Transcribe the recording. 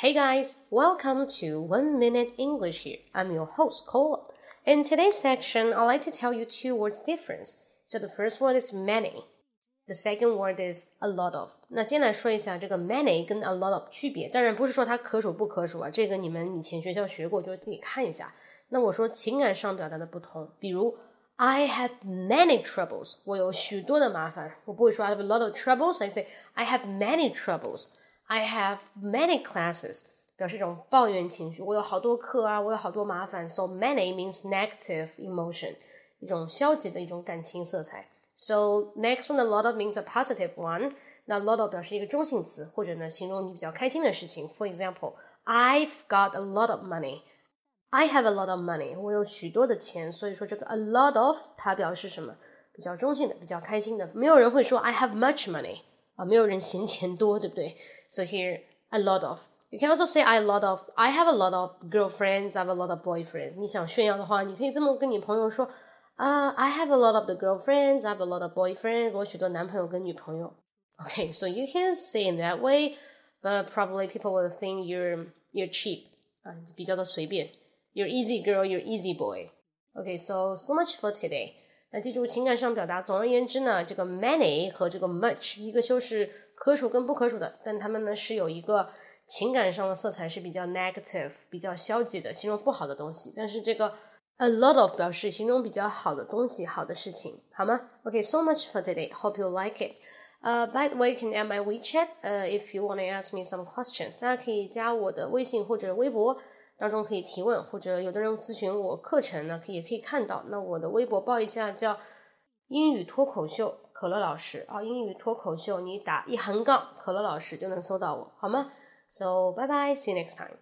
Hey guys, welcome to One Minute English here. I'm your host, Cole. In today's section, I'd like to tell you two words difference. So the first word is many. The second word is a lot of。那今天来说一下这个 many 跟 a lot of 区别。当然不是说它可数不可数啊，这个你们以前学校学过，就自己看一下。那我说情感上表达的不同，比如 I have many troubles，我有许多的麻烦。我不会说 I have a lot of troubles，I say I have many troubles。 I have many classes，表示一种抱怨情绪。我有好多课啊，我有好多麻烦。So many means negative emotion，一种消极的一种感情色彩。So next one, a lot of means a positive one。那 lot of 表示一个中性词，或者呢形容你比较开心的事情。For example, I've got a lot of money. I have a lot of money. 我有许多的钱。所以说这个 a lot of 它表示什么？比较中性的，比较开心的。没有人会说 I have much money。啊，没有人嫌钱多，对不对 ？So here a lot of. You can also say I a lot of. I have a lot of girlfriends. I have a lot of boyfriends. 你想炫耀的话，你可以这么跟你朋友说啊、uh,，I have a lot of the girlfriends. I have a lot of boyfriends. 我有许多男朋友跟女朋友。Okay, so you can say in that way, but probably people will think you're you're cheap. 啊，比较的随便。You're easy girl. You're easy boy. Okay, so so much for today. 那记住情感上表达，总而言之呢，这个 many 和这个 much，一个就是 可数跟不可数的，但它们呢是有一个情感上的色彩是比较 negative，比较消极的，形容不好的东西。但是这个 a lot of 表示形容比较好的东西、好的事情，好吗？OK，so much for today. Hope you like it. Uh, by the way, you can add my WeChat. Uh, if you wanna ask me some questions，大家可以加我的微信或者微博。当中可以提问，或者有的人咨询我课程呢，可以也可以看到。那我的微博报一下，叫英语脱口秀可乐老师啊，英语脱口秀，你打一横杠可乐老师就能搜到我，好吗？So bye bye, see you next time.